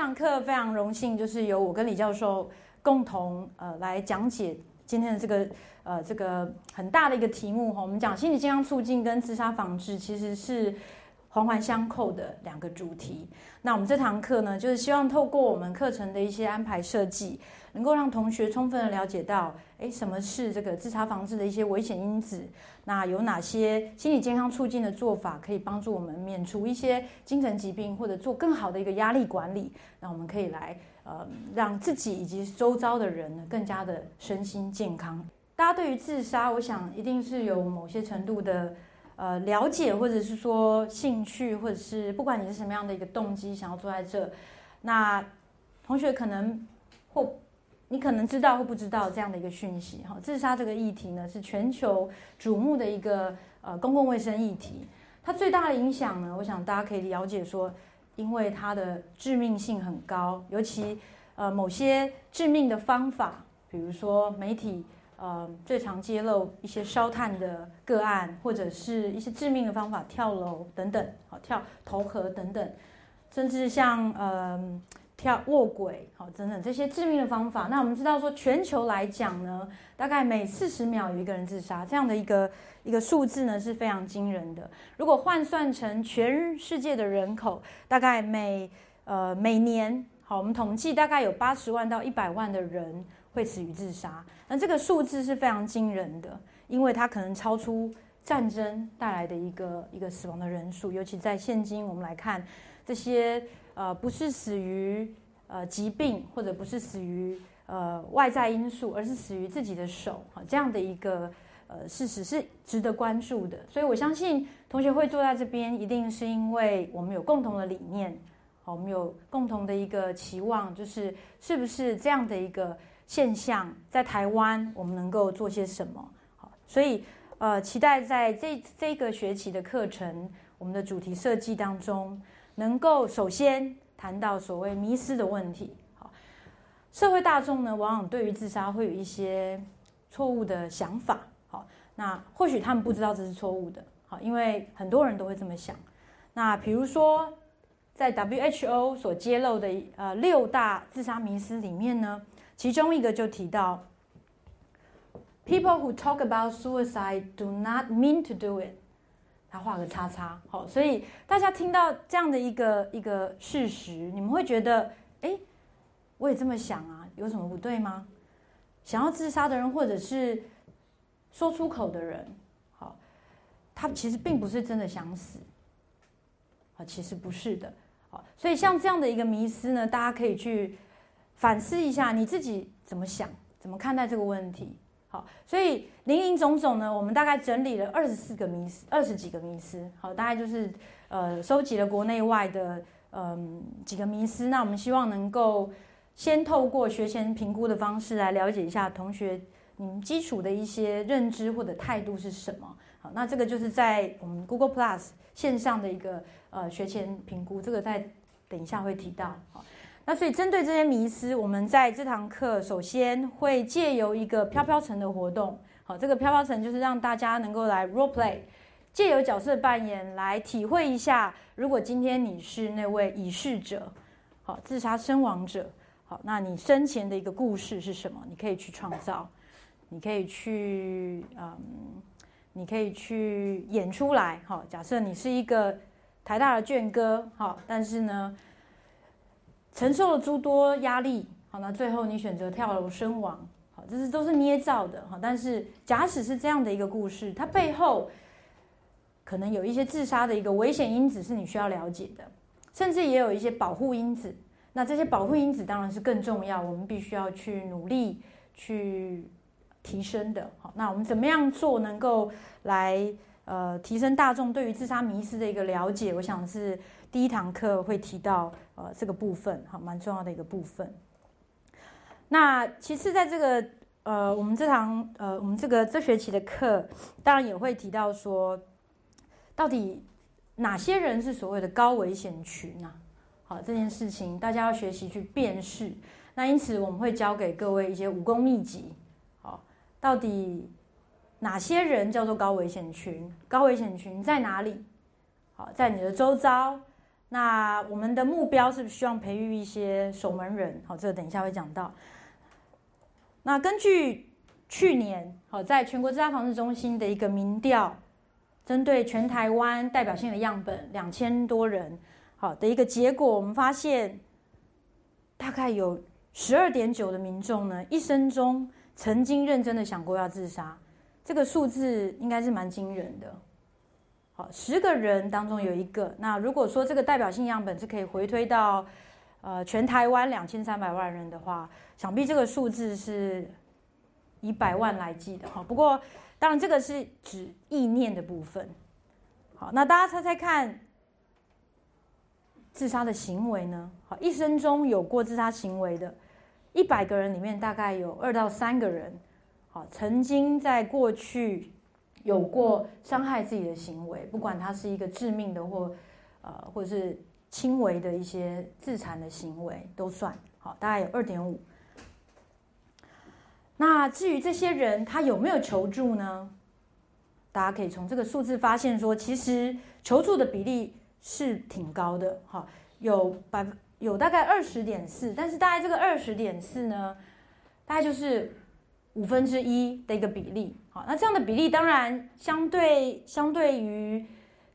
上课非常荣幸，就是由我跟李教授共同呃来讲解今天的这个呃这个很大的一个题目哈。我们讲心理健康促进跟自杀防治其实是环环相扣的两个主题。那我们这堂课呢，就是希望透过我们课程的一些安排设计，能够让同学充分的了解到，诶，什么是这个自杀防治的一些危险因子。那有哪些心理健康促进的做法可以帮助我们免除一些精神疾病，或者做更好的一个压力管理？那我们可以来呃，让自己以及周遭的人呢更加的身心健康。大家对于自杀，我想一定是有某些程度的。呃，了解或者是说兴趣，或者是不管你是什么样的一个动机，想要坐在这，那同学可能或你可能知道或不知道这样的一个讯息哈。自杀这个议题呢，是全球瞩目的一个呃公共卫生议题。它最大的影响呢，我想大家可以了解说，因为它的致命性很高，尤其呃某些致命的方法，比如说媒体。呃，最常揭露一些烧炭的个案，或者是一些致命的方法，跳楼等等，好跳投河等等，甚至像呃跳卧轨，好等等这些致命的方法。那我们知道说，全球来讲呢，大概每四十秒有一个人自杀，这样的一个一个数字呢是非常惊人的。如果换算成全世界的人口，大概每呃每年，好我们统计大概有八十万到一百万的人。会死于自杀，那这个数字是非常惊人的，因为它可能超出战争带来的一个一个死亡的人数，尤其在现今我们来看，这些呃不是死于呃疾病，或者不是死于呃外在因素，而是死于自己的手，啊，这样的一个呃事实是值得关注的。所以我相信同学会坐在这边，一定是因为我们有共同的理念，好，我们有共同的一个期望，就是是不是这样的一个。现象在台湾，我们能够做些什么？好，所以呃，期待在这这个学期的课程，我们的主题设计当中，能够首先谈到所谓迷失的问题。好，社会大众呢，往往对于自杀会有一些错误的想法。好，那或许他们不知道这是错误的。好，因为很多人都会这么想。那比如说，在 WHO 所揭露的呃六大自杀迷思里面呢？其中一个就提到，people who talk about suicide do not mean to do it。他画个叉叉，好，所以大家听到这样的一个一个事实，你们会觉得，哎，我也这么想啊，有什么不对吗？想要自杀的人，或者是说出口的人，好，他其实并不是真的想死，啊，其实不是的，好，所以像这样的一个迷思呢，大家可以去。反思一下你自己怎么想，怎么看待这个问题？好，所以林林总总呢，我们大概整理了二十四个迷思，二十几个迷思。好，大概就是呃，收集了国内外的嗯几个迷思。那我们希望能够先透过学前评估的方式来了解一下同学你们基础的一些认知或者态度是什么。好，那这个就是在我们 Google Plus 线上的一个呃学前评估，这个在等一下会提到。好。那所以针对这些迷思，我们在这堂课首先会借由一个飘飘城的活动，好，这个飘飘城就是让大家能够来 role play，借由角色扮演来体会一下，如果今天你是那位已逝者，好，自杀身亡者，好，那你生前的一个故事是什么？你可以去创造，你可以去，嗯，你可以去演出来，好，假设你是一个台大的卷哥，好，但是呢。承受了诸多压力，好，那最后你选择跳楼身亡，好，这是都是捏造的，好，但是假使是这样的一个故事，它背后可能有一些自杀的一个危险因子是你需要了解的，甚至也有一些保护因子，那这些保护因子当然是更重要，我们必须要去努力去提升的，好，那我们怎么样做能够来呃提升大众对于自杀迷失的一个了解？我想是。第一堂课会提到呃这个部分，好，蛮重要的一个部分。那其次，在这个呃我们这堂呃我们这个这学期的课，当然也会提到说，到底哪些人是所谓的高危险群呢？好，这件事情大家要学习去辨识。那因此我们会教给各位一些武功秘籍。好，到底哪些人叫做高危险群？高危险群在哪里？好，在你的周遭。那我们的目标是希望培育一些守门人，好，这个等一下会讲到。那根据去年好在全国自杀防治中心的一个民调，针对全台湾代表性的样本两千多人，好的一个结果，我们发现大概有十二点九的民众呢，一生中曾经认真的想过要自杀，这个数字应该是蛮惊人的。十个人当中有一个。那如果说这个代表性样本是可以回推到，呃，全台湾两千三百万人的话，想必这个数字是以百万来计的哈。不过，当然这个是指意念的部分。好，那大家猜猜看，自杀的行为呢？好，一生中有过自杀行为的，一百个人里面大概有二到三个人，好，曾经在过去。有过伤害自己的行为，不管他是一个致命的或，呃，或者是轻微的一些自残的行为都算好，大概有二点五。那至于这些人他有没有求助呢？大家可以从这个数字发现说，其实求助的比例是挺高的，哈，有百分有大概二十点四，但是大概这个二十点四呢，大概就是。五分之一的一个比例，好，那这样的比例当然相对相对于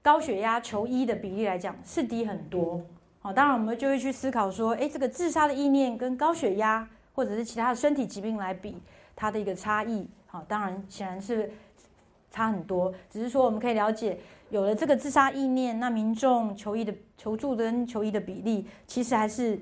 高血压求医的比例来讲是低很多，好，当然我们就会去思考说，哎，这个自杀的意念跟高血压或者是其他的身体疾病来比，它的一个差异，好，当然显然是差很多，只是说我们可以了解，有了这个自杀意念，那民众求医的求助跟求医的比例其实还是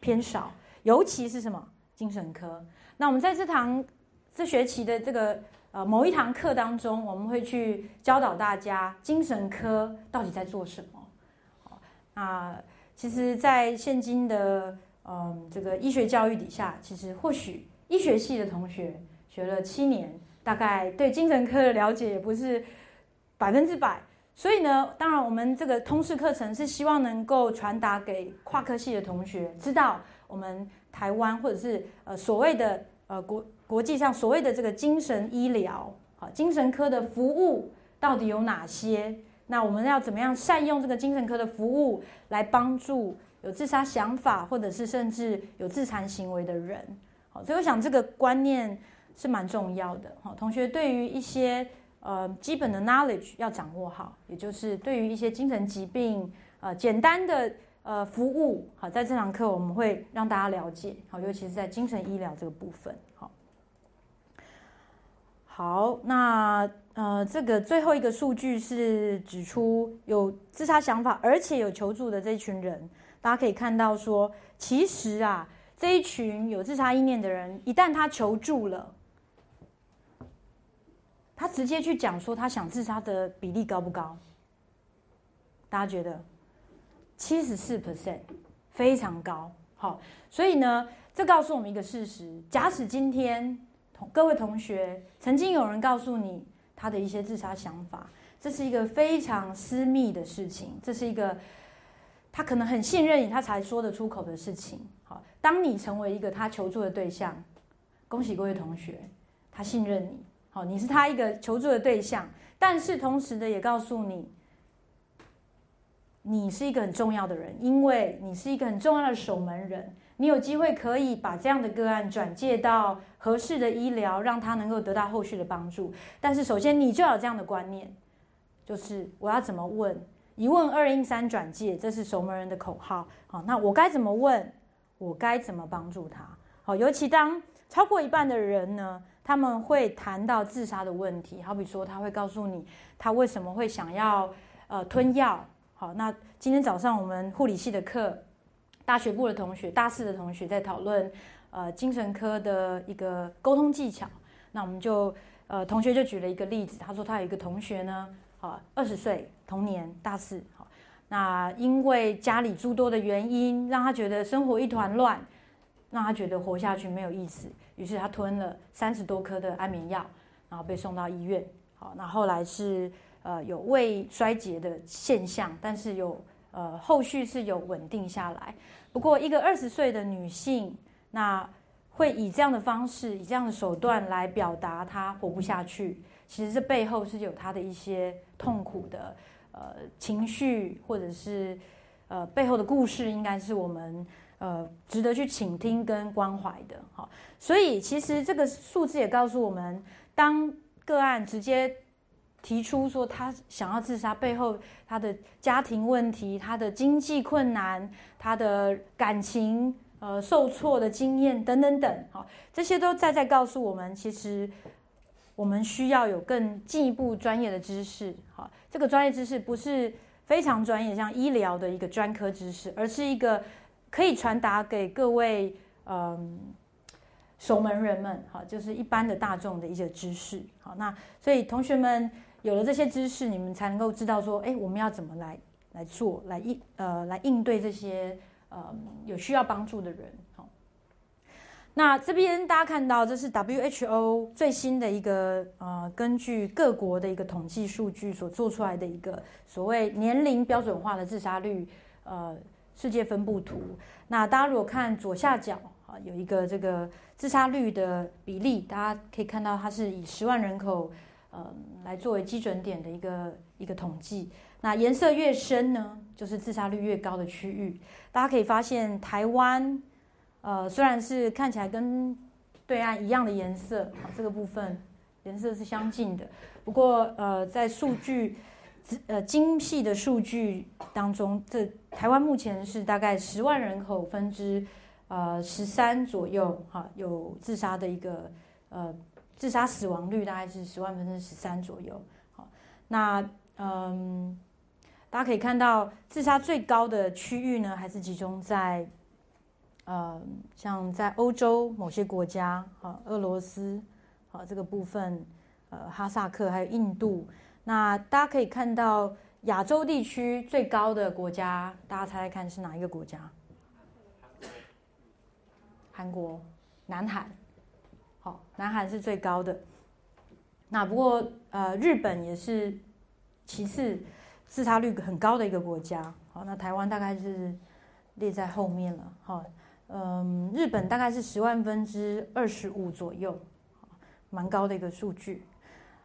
偏少，尤其是什么？精神科。那我们在这堂这学期的这个呃某一堂课当中，我们会去教导大家精神科到底在做什么。那其实，在现今的嗯这个医学教育底下，其实或许医学系的同学学了七年，大概对精神科的了解也不是百分之百。所以呢，当然我们这个通识课程是希望能够传达给跨科系的同学，知道我们。台湾或者是呃所谓的呃国国际上所谓的这个精神医疗啊精神科的服务到底有哪些？那我们要怎么样善用这个精神科的服务来帮助有自杀想法或者是甚至有自残行为的人？好，所以我想这个观念是蛮重要的。好，同学对于一些呃基本的 knowledge 要掌握好，也就是对于一些精神疾病呃简单的。呃，服务好，在这堂课我们会让大家了解，好，尤其是在精神医疗这个部分，好。好，那呃，这个最后一个数据是指出有自杀想法而且有求助的这一群人，大家可以看到说，其实啊，这一群有自杀意念的人，一旦他求助了，他直接去讲说他想自杀的比例高不高？大家觉得？七十四 percent，非常高。好，所以呢，这告诉我们一个事实：假使今天同各位同学曾经有人告诉你他的一些自杀想法，这是一个非常私密的事情，这是一个他可能很信任你，他才说得出口的事情。好，当你成为一个他求助的对象，恭喜各位同学，他信任你。好，你是他一个求助的对象，但是同时的也告诉你。你是一个很重要的人，因为你是一个很重要的守门人。你有机会可以把这样的个案转介到合适的医疗，让他能够得到后续的帮助。但是，首先你就要有这样的观念，就是我要怎么问？一问二应三转介，这是守门人的口号。好，那我该怎么问？我该怎么帮助他？好，尤其当超过一半的人呢，他们会谈到自杀的问题。好比说，他会告诉你他为什么会想要呃吞药。好，那今天早上我们护理系的课，大学部的同学、大四的同学在讨论，呃，精神科的一个沟通技巧。那我们就，呃，同学就举了一个例子，他说他有一个同学呢，啊，二十岁，同年大四，好，那因为家里诸多的原因，让他觉得生活一团乱，让他觉得活下去没有意思，于是他吞了三十多颗的安眠药，然后被送到医院。好，那后来是。呃，有胃衰竭的现象，但是有呃后续是有稳定下来。不过，一个二十岁的女性，那会以这样的方式、以这样的手段来表达她活不下去，其实这背后是有她的一些痛苦的呃情绪或者是呃背后的故事，应该是我们呃值得去倾听跟关怀的。好，所以其实这个数字也告诉我们，当个案直接提出说他想要自杀，背后他的家庭问题、他的经济困难、他的感情。呃，受挫的经验等等等，好，这些都在在告诉我们，其实我们需要有更进一步专业的知识，好，这个专业知识不是非常专业，像医疗的一个专科知识，而是一个可以传达给各位嗯守门人们，好，就是一般的大众的一些知识，好，那所以同学们有了这些知识，你们才能够知道说，哎，我们要怎么来来做，来应呃来应对这些。呃，有需要帮助的人，好。那这边大家看到，这是 WHO 最新的一个呃，根据各国的一个统计数据所做出来的一个所谓年龄标准化的自杀率呃世界分布图。那大家如果看左下角啊，有一个这个自杀率的比例，大家可以看到它是以十万人口呃来作为基准点的一个一个统计。那颜色越深呢，就是自杀率越高的区域。大家可以发现，台湾，呃，虽然是看起来跟对岸一样的颜色，这个部分颜色是相近的。不过，呃，在数据，呃，精细的数据当中，这台湾目前是大概十万人口分之，呃，十三左右，哈，有自杀的一个，呃，自杀死亡率大概是十万分之十三左右。好，那，嗯。大家可以看到，自杀最高的区域呢，还是集中在，呃，像在欧洲某些国家，啊，俄罗斯，好这个部分，呃，哈萨克还有印度。那大家可以看到，亚洲地区最高的国家，大家猜猜看是哪一个国家？韩国，南韩。好，南韩是最高的。那不过，呃，日本也是其次。自杀率很高的一个国家，好，那台湾大概是列在后面了，好，嗯，日本大概是十万分之二十五左右，蛮高的一个数据，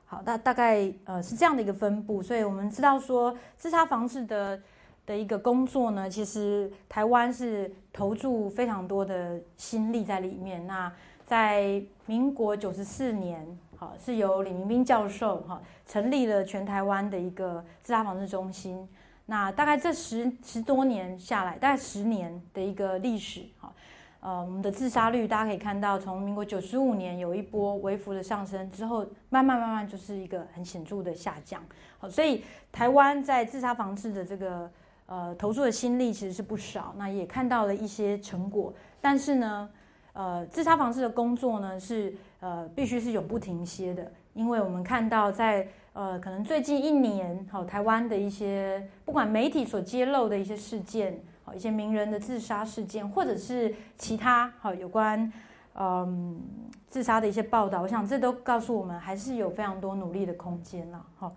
好，大大概呃是这样的一个分布，所以我们知道说自杀防治的的一个工作呢，其实台湾是投注非常多的心力在里面。那在民国九十四年。好，是由李明斌教授哈成立了全台湾的一个自杀防治中心。那大概这十十多年下来，大概十年的一个历史哈，呃，我们的自杀率大家可以看到，从民国九十五年有一波微幅的上升之后，慢慢慢慢就是一个很显著的下降。好，所以台湾在自杀防治的这个呃投注的心力其实是不少，那也看到了一些成果。但是呢，呃，自杀防治的工作呢是。呃，必须是永不停歇的，因为我们看到在呃，可能最近一年，好，台湾的一些不管媒体所揭露的一些事件，好，一些名人的自杀事件，或者是其他好有关嗯自杀的一些报道，我想这都告诉我们，还是有非常多努力的空间了，好。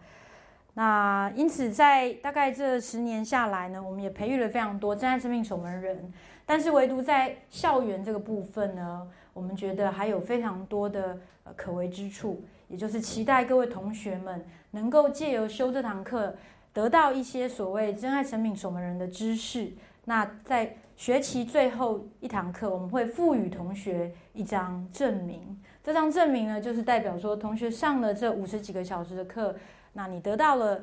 那因此在大概这十年下来呢，我们也培育了非常多真爱生命守门人，但是唯独在校园这个部分呢。我们觉得还有非常多的可为之处，也就是期待各位同学们能够借由修这堂课，得到一些所谓真爱成品守门人的知识。那在学期最后一堂课，我们会赋予同学一张证明。这张证明呢，就是代表说同学上了这五十几个小时的课，那你得到了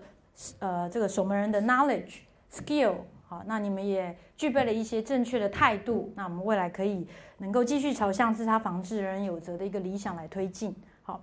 呃这个守门人的 knowledge skill。好，那你们也具备了一些正确的态度，那我们未来可以能够继续朝向自杀防治人人有责的一个理想来推进。好，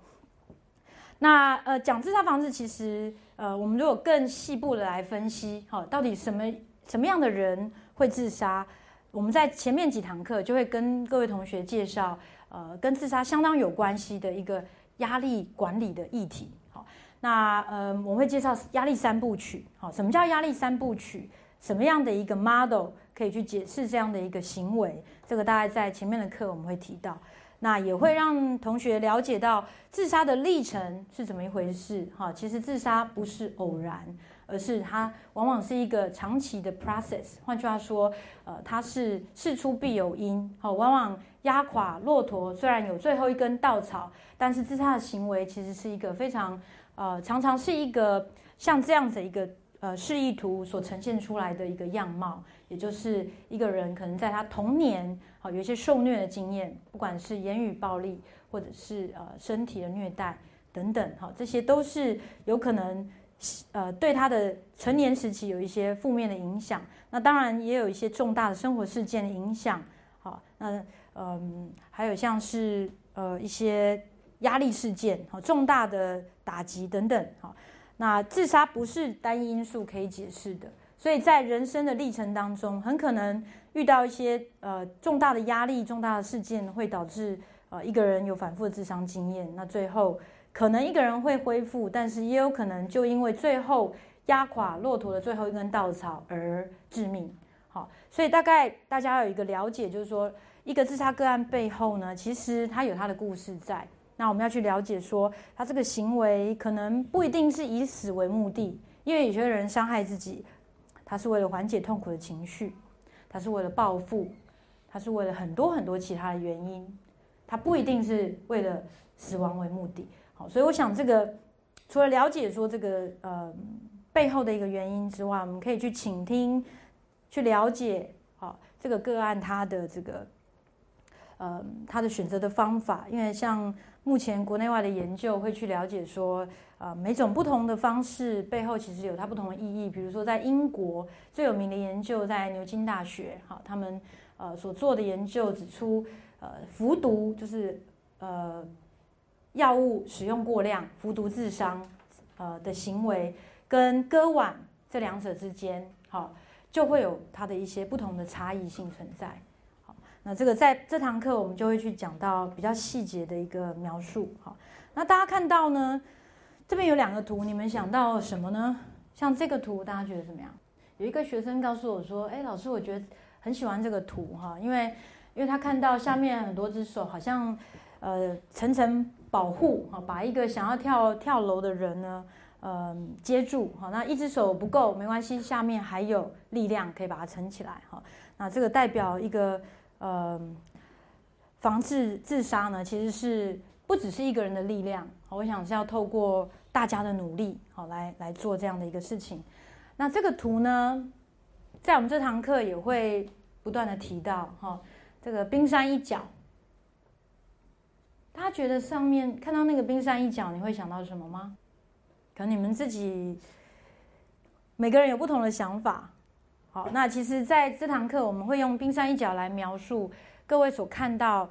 那呃讲自杀防治，其实呃我们如果更细部的来分析，好，到底什么什么样的人会自杀？我们在前面几堂课就会跟各位同学介绍，呃，跟自杀相当有关系的一个压力管理的议题。好，那呃我会介绍压力三部曲。好，什么叫压力三部曲？什么样的一个 model 可以去解释这样的一个行为？这个大概在前面的课我们会提到，那也会让同学了解到自杀的历程是怎么一回事。哈，其实自杀不是偶然，而是它往往是一个长期的 process。换句话说，呃，它是事出必有因。好，往往压垮骆驼虽然有最后一根稻草，但是自杀的行为其实是一个非常呃，常常是一个像这样子一个。呃示意图所呈现出来的一个样貌，也就是一个人可能在他童年好有一些受虐的经验，不管是言语暴力或者是呃身体的虐待等等，好这些都是有可能呃对他的成年时期有一些负面的影响。那当然也有一些重大的生活事件的影响，好那嗯还有像是呃一些压力事件，好重大的打击等等，好。那自杀不是单一因素可以解释的，所以在人生的历程当中，很可能遇到一些呃重大的压力、重大的事件，会导致呃一个人有反复的自伤经验。那最后可能一个人会恢复，但是也有可能就因为最后压垮骆驼的最后一根稻草而致命。好，所以大概大家有一个了解，就是说一个自杀个案背后呢，其实它有它的故事在。那我们要去了解，说他这个行为可能不一定是以死为目的，因为有些人伤害自己，他是为了缓解痛苦的情绪，他是为了报复，他是为了很多很多其他的原因，他不一定是为了死亡为目的。好，所以我想这个除了了解说这个呃背后的一个原因之外，我们可以去倾听，去了解好这个个案他的这个呃他的选择的方法，因为像。目前国内外的研究会去了解说，呃，每种不同的方式背后其实有它不同的意义。比如说，在英国最有名的研究在牛津大学，好，他们呃所做的研究指出，呃，服毒就是呃药物使用过量、服毒自伤，呃的行为跟割腕这两者之间，好，就会有它的一些不同的差异性存在。那这个在这堂课我们就会去讲到比较细节的一个描述，好，那大家看到呢，这边有两个图，你们想到什么呢？像这个图，大家觉得怎么样？有一个学生告诉我说：“哎，老师，我觉得很喜欢这个图哈，因为因为他看到下面很多只手，好像呃层层保护哈，把一个想要跳跳楼的人呢，呃接住哈，那一只手不够没关系，下面还有力量可以把它撑起来哈，那这个代表一个。”呃，防治自杀呢，其实是不只是一个人的力量，我想是要透过大家的努力，好来来做这样的一个事情。那这个图呢，在我们这堂课也会不断的提到，哈，这个冰山一角，大家觉得上面看到那个冰山一角，你会想到什么吗？可能你们自己每个人有不同的想法。好，那其实在这堂课，我们会用冰山一角来描述各位所看到，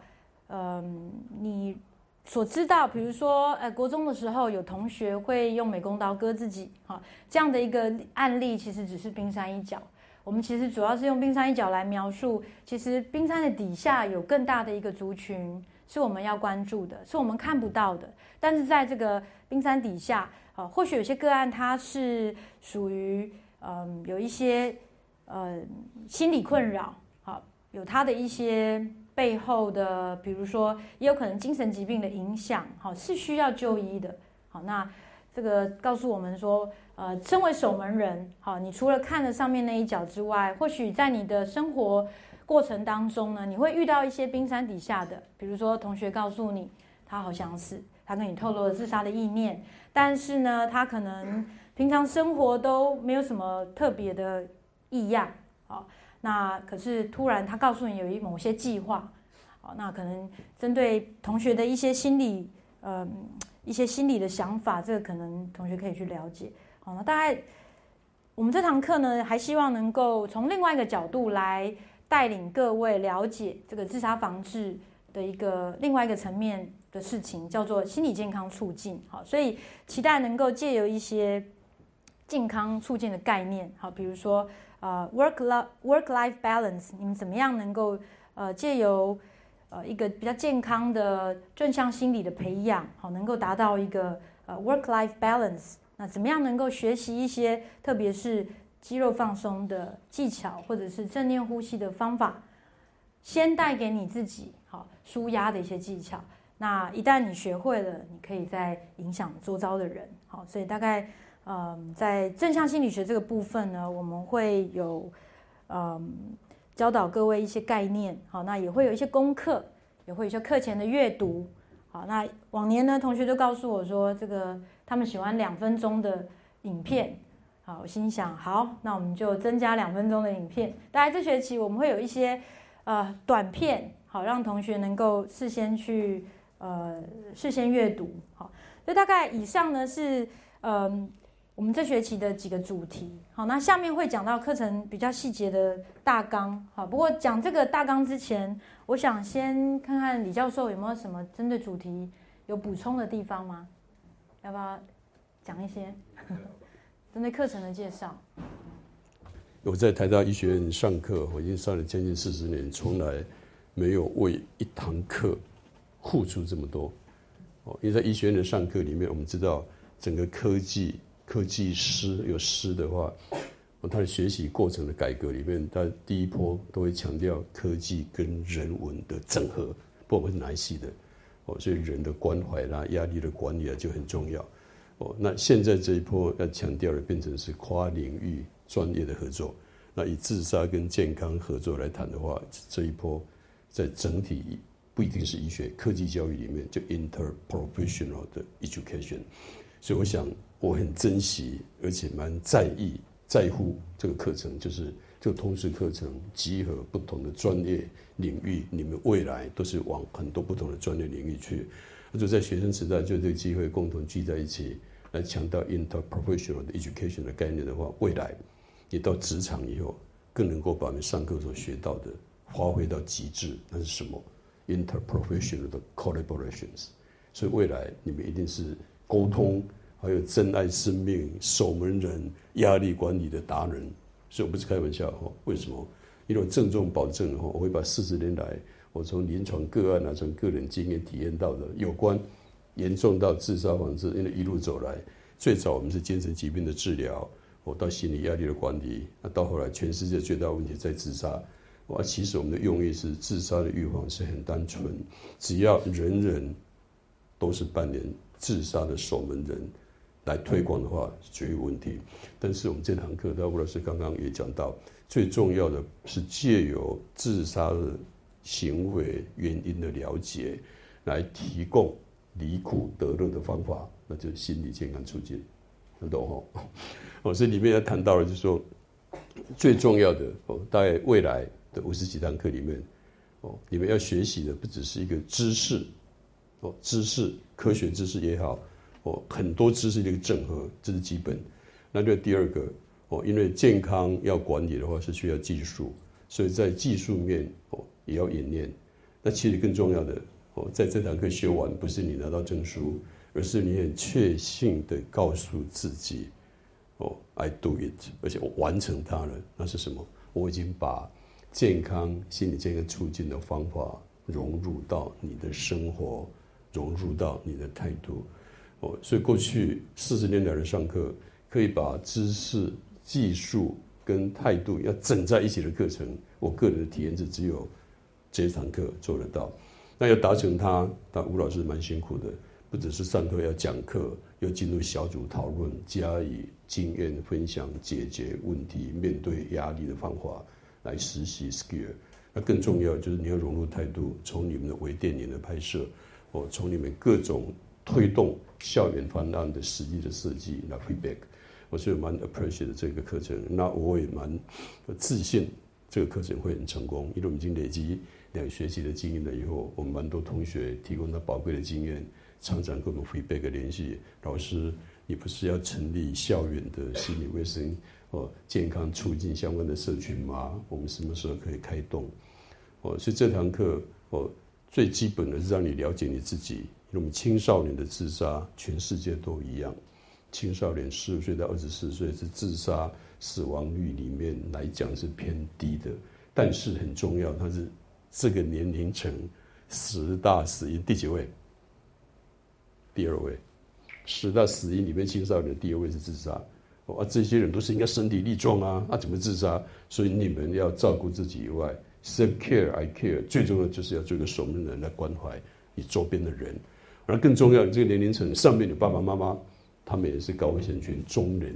嗯，你所知道，比如说，呃，国中的时候有同学会用美工刀割自己，哈，这样的一个案例，其实只是冰山一角。我们其实主要是用冰山一角来描述，其实冰山的底下有更大的一个族群是我们要关注的，是我们看不到的。但是在这个冰山底下，啊，或许有些个案它是属于，嗯，有一些。呃，心理困扰，好，有他的一些背后的，比如说，也有可能精神疾病的影响，好，是需要就医的。好，那这个告诉我们说，呃，身为守门人，好，你除了看了上面那一角之外，或许在你的生活过程当中呢，你会遇到一些冰山底下的，比如说同学告诉你他好想死，他跟你透露了自杀的意念，但是呢，他可能平常生活都没有什么特别的。异样，好，那可是突然他告诉你有一某些计划，好，那可能针对同学的一些心理，呃，一些心理的想法，这个可能同学可以去了解，好，那大概我们这堂课呢，还希望能够从另外一个角度来带领各位了解这个自杀防治的一个另外一个层面的事情，叫做心理健康促进，好，所以期待能够借由一些健康促进的概念，好，比如说。呃，work life work life balance，你们怎么样能够呃借由呃一个比较健康的正向心理的培养，好，能够达到一个呃 work life balance。那怎么样能够学习一些，特别是肌肉放松的技巧，或者是正念呼吸的方法，先带给你自己好舒压的一些技巧。那一旦你学会了，你可以再影响周遭的人。好，所以大概。嗯，在正向心理学这个部分呢，我们会有嗯教导各位一些概念，好，那也会有一些功课，也会有一些课前的阅读，好，那往年呢，同学都告诉我说，这个他们喜欢两分钟的影片，好，我心想，好，那我们就增加两分钟的影片。大概这学期我们会有一些呃短片，好让同学能够事先去呃事先阅读。好，所以大概以上呢是嗯我们这学期的几个主题。好，那下面会讲到课程比较细节的大纲。好，不过讲这个大纲之前，我想先看看李教授有没有什么针对主题有补充的地方吗？要不要讲一些？针对课程的介绍，我在台大医学院上课，我已经上了将近四十年，从来没有为一堂课付出这么多。哦，因为在医学院的上课里面，我们知道整个科技科技师有师的话，他的学习过程的改革里面，他第一波都会强调科技跟人文的整合，不管是哪一系的，哦，所以人的关怀啦、压力的管理啊就很重要。哦，那现在这一波要强调的变成是跨领域专业的合作。那以自杀跟健康合作来谈的话，这一波在整体不一定是医学科技教育里面，就 interprofessional 的 education。所以我想我很珍惜，而且蛮在意在乎这个课程，就是这个通识课程集合不同的专业领域，你们未来都是往很多不同的专业领域去。那就在学生时代就这个机会共同聚在一起来强调 interprofessional education 的概念的话，未来你到职场以后更能够把你上课所学到的发挥到极致。那是什么？interprofessional 的 collaborations。所以未来你们一定是沟通，还有珍爱生命、守门人、压力管理的达人。所以我不是开玩笑哈。为什么？因为我郑重保证哈，我会把四十年来。我从临床个案啊，从个人经验体验到的有关严重到自杀防治，因为一路走来，最早我们是精神疾病的治疗，我到心理压力的管理，那到后来全世界最大问题在自杀，哇，其实我们的用意是自杀的预防是很单纯，只要人人都是扮演自杀的守门人来推广的话，绝有问题。但是我们这堂课，那吴老师刚刚也讲到，最重要的是借由自杀的。行为原因的了解，来提供离苦得乐的方法，那就是心理健康促进，很懂哦。哦，所以里面要谈到了，就是说最重要的哦，大概未来的五十几堂课里面，哦，你们要学习的不只是一个知识，哦，知识科学知识也好，哦，很多知识的一个整合，这是基本。那就第二个哦，因为健康要管理的话是需要技术，所以在技术面哦。也要演练，那其实更重要的哦，在这堂课修完，不是你拿到证书，而是你很确信的告诉自己，哦，I do it，而且我完成它了。那是什么？我已经把健康、心理健康促进的方法融入到你的生活，融入到你的态度。哦，所以过去四十年来的上课，可以把知识、技术跟态度要整在一起的课程，我个人的体验是只有。这一堂课做得到，那要达成它，那吴老师蛮辛苦的，不只是上课要讲课，要进入小组讨论，加以经验分享，解决问题，面对压力的方法来实习 skill。那更重要就是你要融入态度，从你们的微电影的拍摄，哦，从你们各种推动校园方案的实际的设计那 feedback，我是蛮 appreciate 这个课程，那我也蛮自信这个课程会很成功，因为我们已经累积。两学期的经验了以后，我们蛮多同学提供了宝贵的经验，常常跟我们 feedback 联系。老师，你不是要成立校园的心理卫生或健康促进相关的社群吗？我们什么时候可以开动？哦，所以这堂课哦，最基本的是让你了解你自己。那么青少年的自杀，全世界都一样。青少年十五岁到二十四岁是自杀死亡率里面来讲是偏低的，但是很重要，它是。这个年龄层十大死因第几位？第二位，十大死因里面青少年第二位是自杀。啊，这些人都是应该身体力壮啊，啊，怎么自杀？所以你们要照顾自己以外，self care I care，最重要就是要做一个守门人来关怀你周边的人。而更重要，这个年龄层上面的爸爸妈妈，他们也是高危险群中人，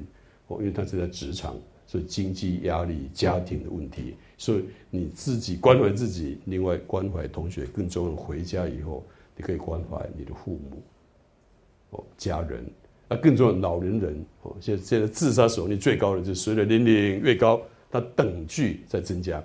哦，因为他是在职场。所以经济压力、家庭的问题，所以你自己关怀自己，另外关怀同学，更重要。回家以后，你可以关怀你的父母、哦家人，啊，更重要，老年人哦，现在现在自杀死亡率最高的，就是随着年龄越高，它等距在增加。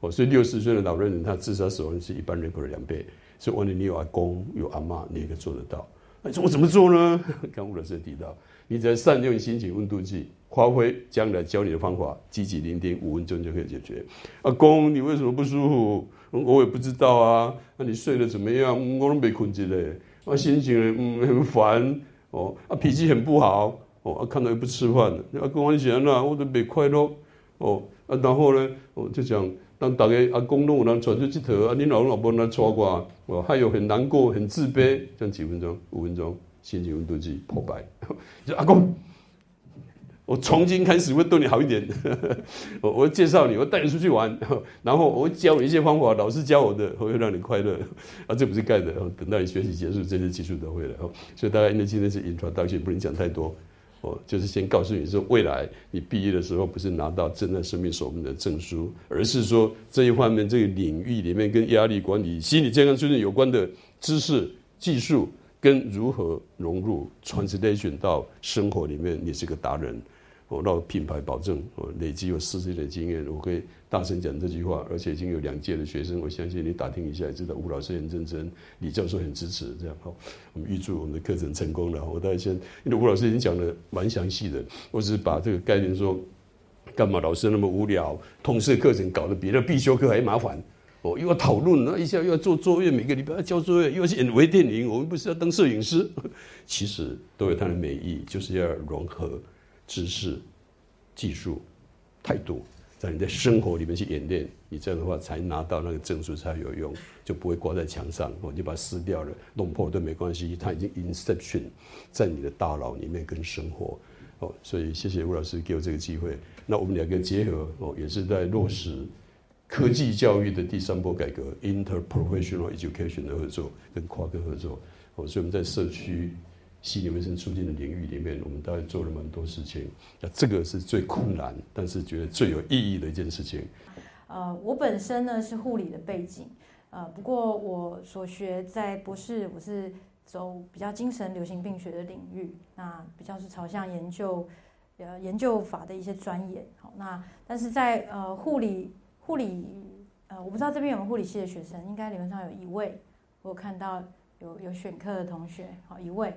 哦，所以六十岁的老年人，他自杀死亡率是一般人口的两倍。所以，万一你有阿公有阿妈，你也可以做得到。那你说我怎么做呢？刚吴老师提到，你只要善用心情温度计，发挥将来教你的方法，积极聆听，五分钟就可以解决。阿公，你为什么不舒服？我也不知道啊。那你睡得怎么样？我都没困着嘞。啊，心情嗯很烦哦。啊，脾气很不好哦。啊，看到又不吃饭。阿公，我想那我都没快乐哦。啊，然后呢，我就讲。当大家阿公拢有人传出去头，啊，你老公老婆那错过，哦，还有很难过、很自卑，这样几分钟、五分钟，心情温度计破百。就阿公，我从今开始会对你好一点，我我介绍你，我带你出去玩，然后我会教你一些方法，老师教我的，会让你快乐。啊，这不是盖的，等到你学习结束，这些技术都会了。所以大家因为今天是 introduction，不能讲太多。哦，就是先告诉你说，未来你毕业的时候不是拿到正在生命守门的证书，而是说这一方面这个领域里面跟压力管理、心理健康训练有关的知识、技术，跟如何融入 translation 到生活里面，你是个达人。我让品牌保证，我累积有四十年的经验，我可以大声讲这句话，而且已经有两届的学生，我相信你打听一下也知道，吴老师很认真，李教授很支持，这样好，我们预祝我们的课程成功了。我大概先，因为吴老师已经讲的蛮详细的，我只是把这个概念说，干嘛老师那么无聊，通识课程搞得比那必修课还麻烦，哦，又要讨论，那一下又要做作业，每个礼拜要交作业，又要去演微电影，我们不是要当摄影师，其实都有它的美意，就是要融合。知识、技术、态度，在你的生活里面去演练，你这样的话才拿到那个证书才有用，就不会挂在墙上，哦，你把它撕掉了，弄破都没关系，它已经 inception 在你的大脑里面跟生活，哦，所以谢谢吴老师给我这个机会。那我们两个结合，哦，也是在落实科技教育的第三波改革，interprofessional education 的合作跟跨科合作，哦，所以我们在社区。心理卫生促进的领域里面，我们大概做了蛮多事情。那这个是最困难，但是觉得最有意义的一件事情。呃，我本身呢是护理的背景，呃，不过我所学在博士，我是走比较精神流行病学的领域，那比较是朝向研究，呃，研究法的一些专业。好，那但是在呃护理护理，呃，我不知道这边有没有护理系的学生，应该理论上有一位，我看到有有选课的同学，好一位。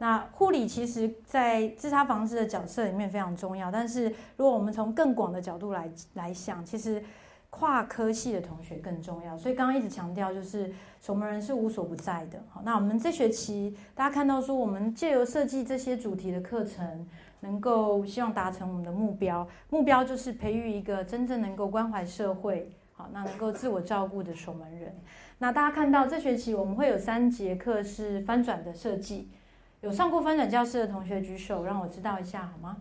那护理其实，在自杀防治的角色里面非常重要，但是如果我们从更广的角度来来想，其实跨科系的同学更重要。所以刚刚一直强调，就是守门人是无所不在的。好，那我们这学期大家看到说，我们借由设计这些主题的课程，能够希望达成我们的目标，目标就是培育一个真正能够关怀社会，好，那能够自我照顾的守门人。那大家看到这学期我们会有三节课是翻转的设计。有上过翻转教室的同学举手，让我知道一下好吗？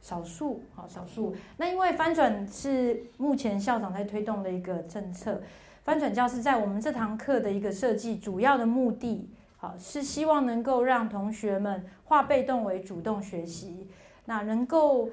少数，好，少数。那因为翻转是目前校长在推动的一个政策，翻转教室在我们这堂课的一个设计主要的目的，好，是希望能够让同学们化被动为主动学习，那能够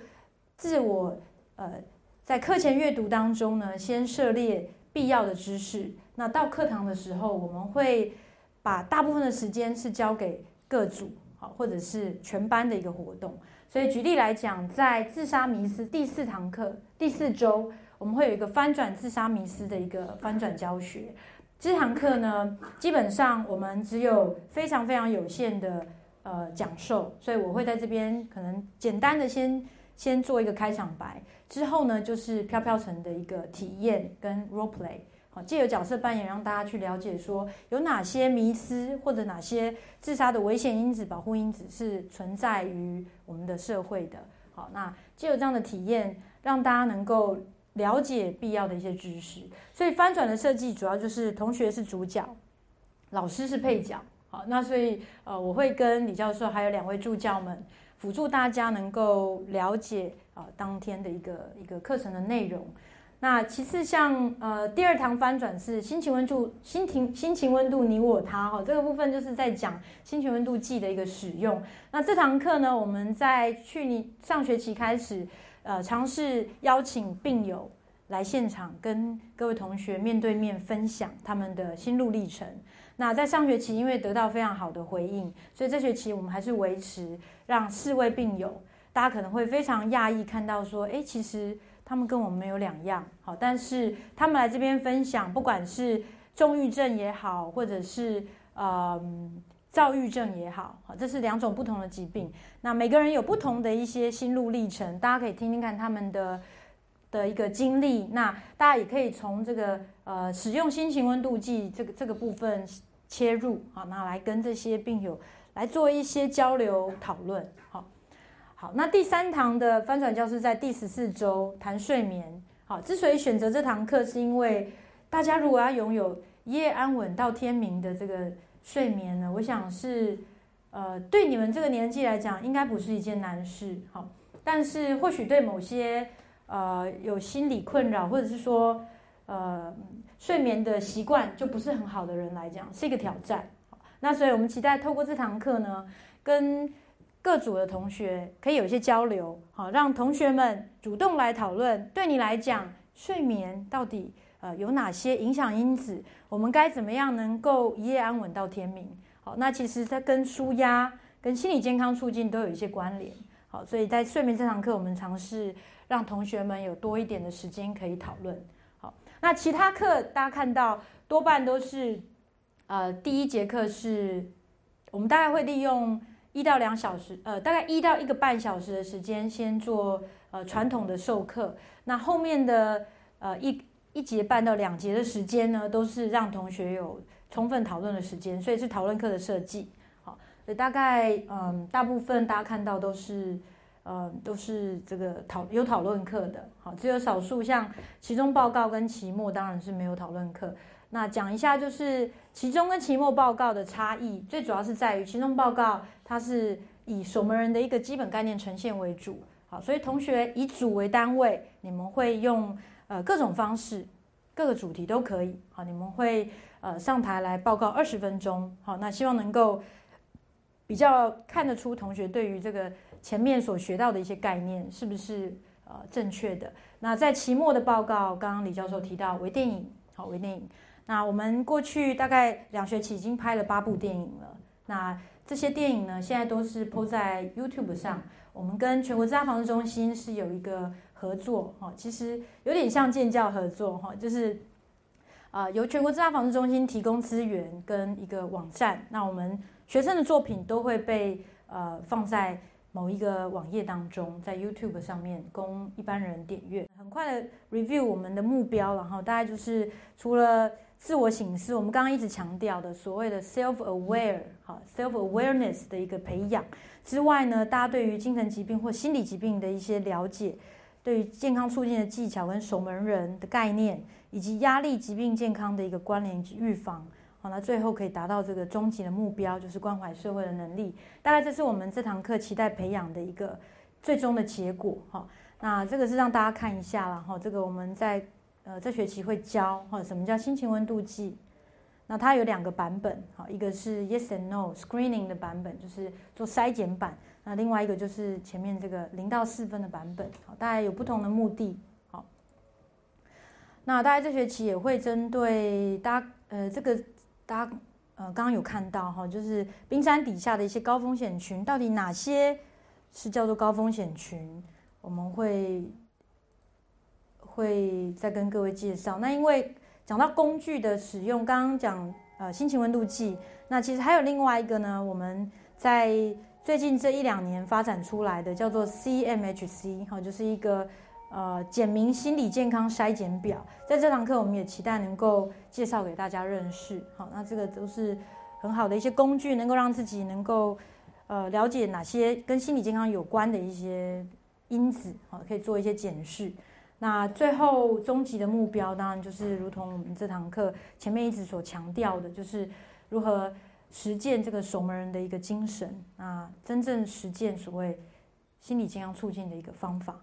自我呃在课前阅读当中呢，先涉猎必要的知识，那到课堂的时候，我们会把大部分的时间是交给。各组好，或者是全班的一个活动。所以举例来讲，在自杀迷思第四堂课第四周，我们会有一个翻转自杀迷思的一个翻转教学。这堂课呢，基本上我们只有非常非常有限的呃讲授，所以我会在这边可能简单的先先做一个开场白，之后呢就是飘飘城的一个体验跟 role play。借由角色扮演，让大家去了解说有哪些迷思或者哪些自杀的危险因子、保护因子是存在于我们的社会的。好，那借由这样的体验，让大家能够了解必要的一些知识。所以翻转的设计主要就是同学是主角，老师是配角。好，那所以呃，我会跟李教授还有两位助教们辅助大家能够了解啊当天的一个一个课程的内容。那其次，像呃第二堂翻转是心情温度，心情心情温度你我他哈，这个部分就是在讲心情温度计的一个使用。那这堂课呢，我们在去年上学期开始，呃尝试邀请病友来现场跟各位同学面对面分享他们的心路历程。那在上学期因为得到非常好的回应，所以这学期我们还是维持让四位病友，大家可能会非常讶异看到说，诶，其实他们跟我们没有两样，好，但是他们来这边分享，不管是重郁症也好，或者是呃。躁郁症也好，好，这是两种不同的疾病。那每个人有不同的一些心路历程，大家可以听听看他们的的一个经历。那大家也可以从这个呃使用心情温度计这个这个部分切入，好，那来跟这些病友来做一些交流讨论。好，那第三堂的翻转教室在第十四周谈睡眠。好，之所以选择这堂课，是因为大家如果要拥有一夜安稳到天明的这个。睡眠呢，我想是，呃，对你们这个年纪来讲，应该不是一件难事，好。但是或许对某些呃有心理困扰，或者是说呃睡眠的习惯就不是很好的人来讲，是一个挑战。那所以我们期待透过这堂课呢，跟各组的同学可以有一些交流，好，让同学们主动来讨论，对你来讲，睡眠到底。呃，有哪些影响因子？我们该怎么样能够一夜安稳到天明？好，那其实它跟舒压、跟心理健康促进都有一些关联。好，所以在睡眠这堂课，我们尝试让同学们有多一点的时间可以讨论。好，那其他课大家看到多半都是，呃，第一节课是我们大概会利用一到两小时，呃，大概一到一个半小时的时间先做呃传统的授课。那后面的呃一。一节半到两节的时间呢，都是让同学有充分讨论的时间，所以是讨论课的设计。好，所以大概嗯，大部分大家看到都是，呃，都是这个讨有讨论课的。好，只有少数像期中报告跟期末，当然是没有讨论课。那讲一下就是期中跟期末报告的差异，最主要是在于期中报告它是以守门人的一个基本概念呈现为主。好，所以同学以组为单位，你们会用。呃，各种方式，各个主题都可以。好，你们会呃上台来报告二十分钟。好，那希望能够比较看得出同学对于这个前面所学到的一些概念是不是呃正确的。那在期末的报告，刚刚李教授提到微电影，好，微电影。那我们过去大概两学期已经拍了八部电影了。那这些电影呢，现在都是播在 YouTube 上。我们跟全国自家防治中心是有一个。合作哈，其实有点像建教合作哈，就是啊，由全国自家防治中心提供资源跟一个网站，那我们学生的作品都会被呃放在某一个网页当中，在 YouTube 上面供一般人点阅。很快的 review 我们的目标，然后大概就是除了自我醒思，我们刚刚一直强调的所谓的 self aware 哈 self awareness 的一个培养之外呢，大家对于精神疾病或心理疾病的一些了解。对于健康促进的技巧跟守门人的概念，以及压力疾病健康的一个关联及预防，好，那最后可以达到这个终极的目标，就是关怀社会的能力。大概这是我们这堂课期待培养的一个最终的结果。哈，那这个是让大家看一下了。哈，这个我们在呃这学期会教，哈，什么叫心情温度计？那它有两个版本，哈，一个是 Yes and No Screening 的版本，就是做筛检版。那另外一个就是前面这个零到四分的版本，好，大家有不同的目的，好。那大家这学期也会针对大家，呃，这个大家呃刚刚有看到哈，就是冰山底下的一些高风险群，到底哪些是叫做高风险群？我们会会再跟各位介绍。那因为讲到工具的使用，刚刚讲呃心情温度计，那其实还有另外一个呢，我们在。最近这一两年发展出来的叫做 CMHC，哈，就是一个呃简明心理健康筛检表。在这堂课，我们也期待能够介绍给大家认识。好，那这个都是很好的一些工具，能够让自己能够呃了解哪些跟心理健康有关的一些因子，好，可以做一些检视。那最后终极的目标，当然就是如同我们这堂课前面一直所强调的，就是如何。实践这个守门人的一个精神，啊，真正实践所谓心理健康促进的一个方法。